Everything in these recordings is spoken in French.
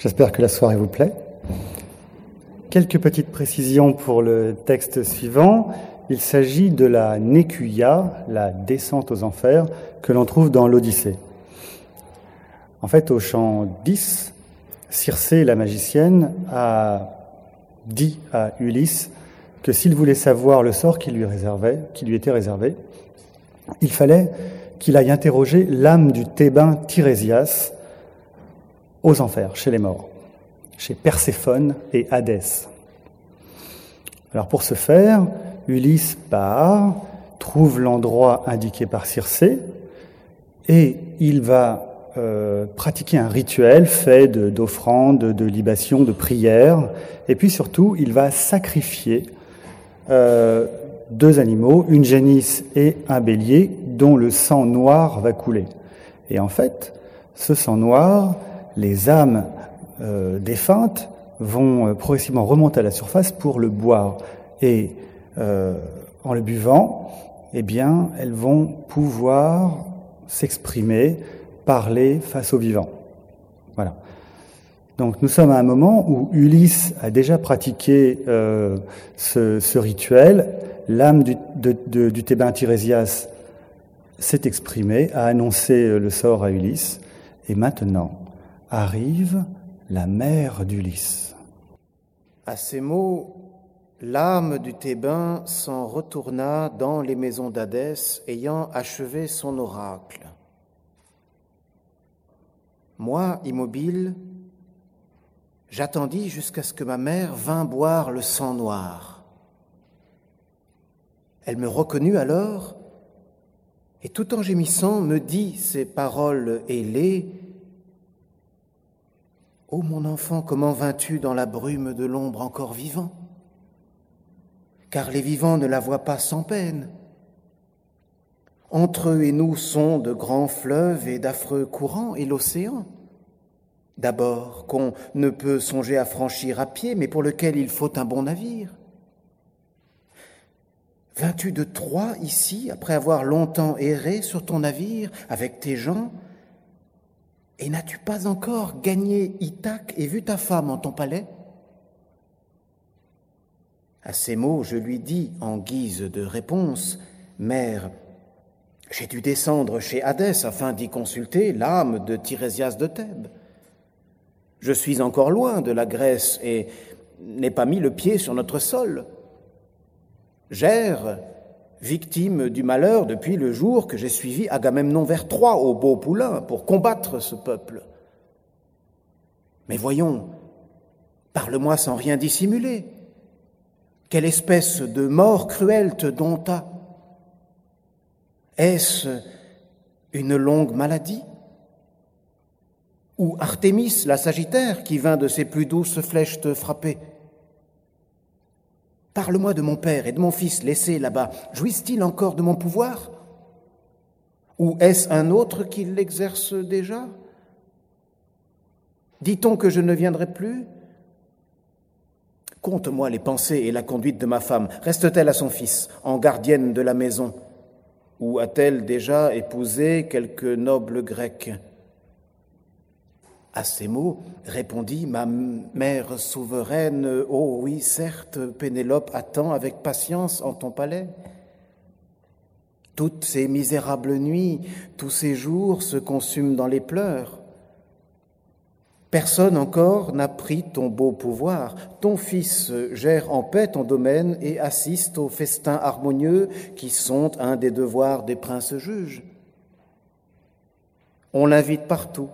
J'espère que la soirée vous plaît. Quelques petites précisions pour le texte suivant. Il s'agit de la Nécuia, la descente aux enfers, que l'on trouve dans l'Odyssée. En fait, au chant 10, Circé, la magicienne, a dit à Ulysse que s'il voulait savoir le sort qui lui, qui lui était réservé, il fallait qu'il aille interroger l'âme du Thébain Tirésias aux enfers, chez les morts, chez Perséphone et Hadès. Alors pour ce faire, Ulysse part, trouve l'endroit indiqué par Circé, et il va euh, pratiquer un rituel fait d'offrandes, de, de, libations, de prières, et puis surtout, il va sacrifier euh, deux animaux, une génisse et un bélier, dont le sang noir va couler. Et en fait, ce sang noir, les âmes euh, défuntes vont euh, progressivement remonter à la surface pour le boire. Et euh, en le buvant, eh bien, elles vont pouvoir s'exprimer, parler face aux vivants. Voilà. Donc nous sommes à un moment où Ulysse a déjà pratiqué ce, rituel. L'âme du, de, du Thébain Tirésias s'est exprimée, a annoncé le sort à Ulysse. Et maintenant arrive la mère d'Ulysse. À ces mots, l'âme du Thébain s'en retourna dans les maisons d'Hadès, ayant achevé son oracle. Moi, immobile, j'attendis jusqu'à ce que ma mère vînt boire le sang noir. Elle me reconnut alors et tout en gémissant me dit ces paroles ailées. Ô mon enfant, comment vas-tu dans la brume de l'ombre encore vivant? Car les vivants ne la voient pas sans peine. Entre eux et nous sont de grands fleuves et d'affreux courants et l'océan. D'abord, qu'on ne peut songer à franchir à pied, mais pour lequel il faut un bon navire. Viens-tu de Troie ici, après avoir longtemps erré sur ton navire avec tes gens Et n'as-tu pas encore gagné Ithaque et vu ta femme en ton palais? À ces mots, je lui dis en guise de réponse, Mère, j'ai dû descendre chez Hadès afin d'y consulter l'âme de Tirésias de Thèbes. Je suis encore loin de la Grèce et n'ai pas mis le pied sur notre sol. Gère, victime du malheur depuis le jour que j'ai suivi Agamemnon vers Troie au beau poulain pour combattre ce peuple. Mais voyons, parle-moi sans rien dissimuler. Quelle espèce de mort cruelle te dompta? Est-ce une longue maladie? Ou Artémis, la Sagittaire, qui vint de ses plus douces flèches te frapper? Parle-moi de mon père et de mon fils laissés là-bas. Jouissent-ils encore de mon pouvoir? Ou est-ce un autre qui l'exerce déjà? Dit-on que je ne viendrai plus? Conte-moi les pensées et la conduite de ma femme. Reste-t-elle à son fils, en gardienne de la maison? Ou a-t-elle déjà épousé quelque noble grec À ces mots, répondit ma mère souveraine, Oh oui, certes, Pénélope attend avec patience en ton palais. Toutes ces misérables nuits, tous ces jours se consument dans les pleurs. Personne encore n'a pris ton beau pouvoir. Ton fils gère en paix ton domaine et assiste aux festins harmonieux qui sont un des devoirs des princes juges. On l'invite partout.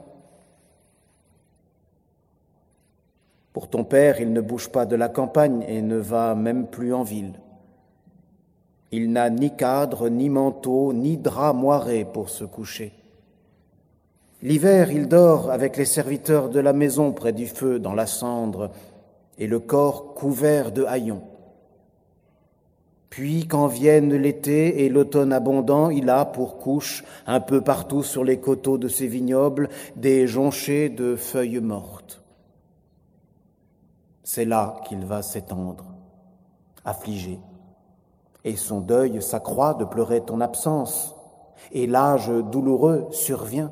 Pour ton père, il ne bouge pas de la campagne et ne va même plus en ville. Il n'a ni cadre, ni manteau, ni drap moiré pour se coucher. L'hiver, il dort avec les serviteurs de la maison près du feu dans la cendre et le corps couvert de haillons. Puis, quand viennent l'été et l'automne abondant, il a pour couche, un peu partout sur les coteaux de ses vignobles, des jonchés de feuilles mortes. C'est là qu'il va s'étendre, affligé, et son deuil s'accroît de pleurer ton absence, et l'âge douloureux survient.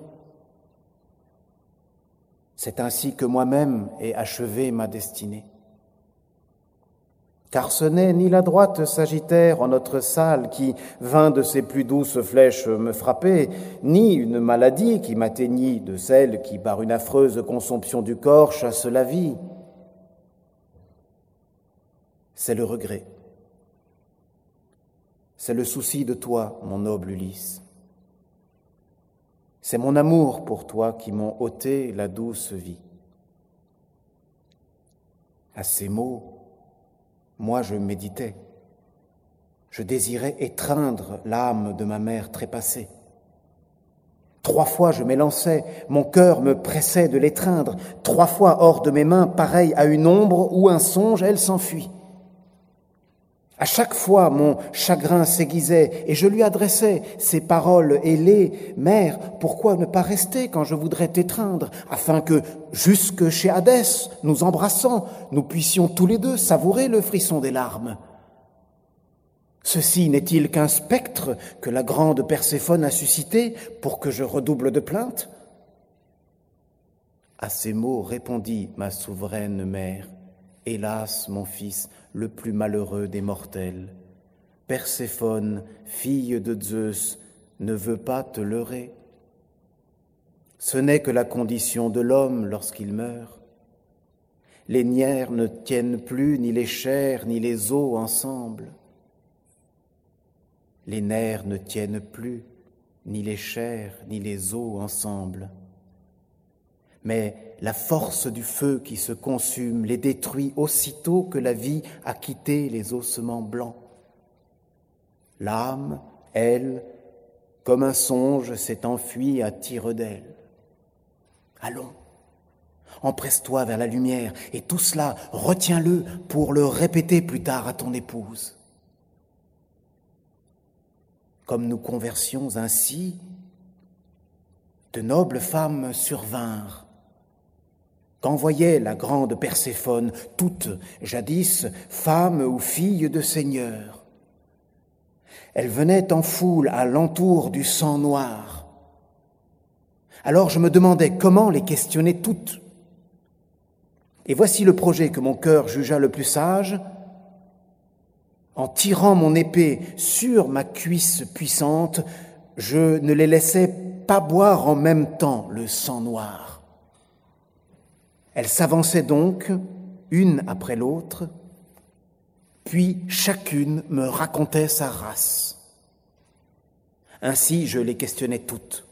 C'est ainsi que moi-même ai achevé ma destinée. Car ce n'est ni la droite Sagittaire en notre salle qui vint de ses plus douces flèches me frapper, ni une maladie qui m'atteignit de celle qui, par une affreuse consomption du corps, chasse la vie. C'est le regret. C'est le souci de toi, mon noble Ulysse. C'est mon amour pour toi qui m'ont ôté la douce vie. À ces mots, moi je méditais. Je désirais étreindre l'âme de ma mère trépassée. Trois fois je m'élançais, mon cœur me pressait de l'étreindre. Trois fois hors de mes mains, pareil à une ombre ou un songe, elle s'enfuit. À chaque fois, mon chagrin s'aiguisait et je lui adressais ces paroles ailées. Mère, pourquoi ne pas rester quand je voudrais t'étreindre, afin que, jusque chez Hadès, nous embrassant, nous puissions tous les deux savourer le frisson des larmes Ceci n'est-il qu'un spectre que la grande Perséphone a suscité pour que je redouble de plaintes? À ces mots répondit ma souveraine mère. Hélas, mon fils, le plus malheureux des mortels, Perséphone, fille de Zeus, ne veut pas te leurrer. Ce n'est que la condition de l'homme lorsqu'il meurt. Les nières ne tiennent plus ni les chairs ni les os ensemble. Les nerfs ne tiennent plus ni les chairs ni les os ensemble mais la force du feu qui se consume les détruit aussitôt que la vie a quitté les ossements blancs. L'âme, elle, comme un songe, s'est enfuie à tire d'aile. Allons, empresse-toi vers la lumière, et tout cela, retiens-le pour le répéter plus tard à ton épouse. Comme nous conversions ainsi, de nobles femmes survinrent qu'envoyait la grande Perséphone, toute jadis femme ou fille de seigneur. Elle venait en foule à l'entour du sang noir. Alors je me demandais comment les questionner toutes. Et voici le projet que mon cœur jugea le plus sage. En tirant mon épée sur ma cuisse puissante, je ne les laissais pas boire en même temps le sang noir. Elles s'avançaient donc, une après l'autre, puis chacune me racontait sa race. Ainsi je les questionnais toutes.